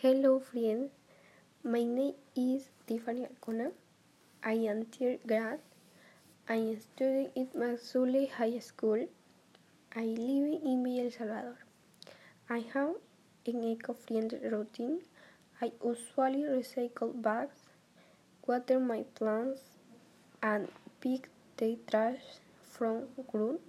Hello friends, my name is Tiffany Alcona. I am third grade. I am studying at Mazule High School. I live in Villa El Salvador. I have an eco-friendly routine. I usually recycle bags, water my plants, and pick the trash from ground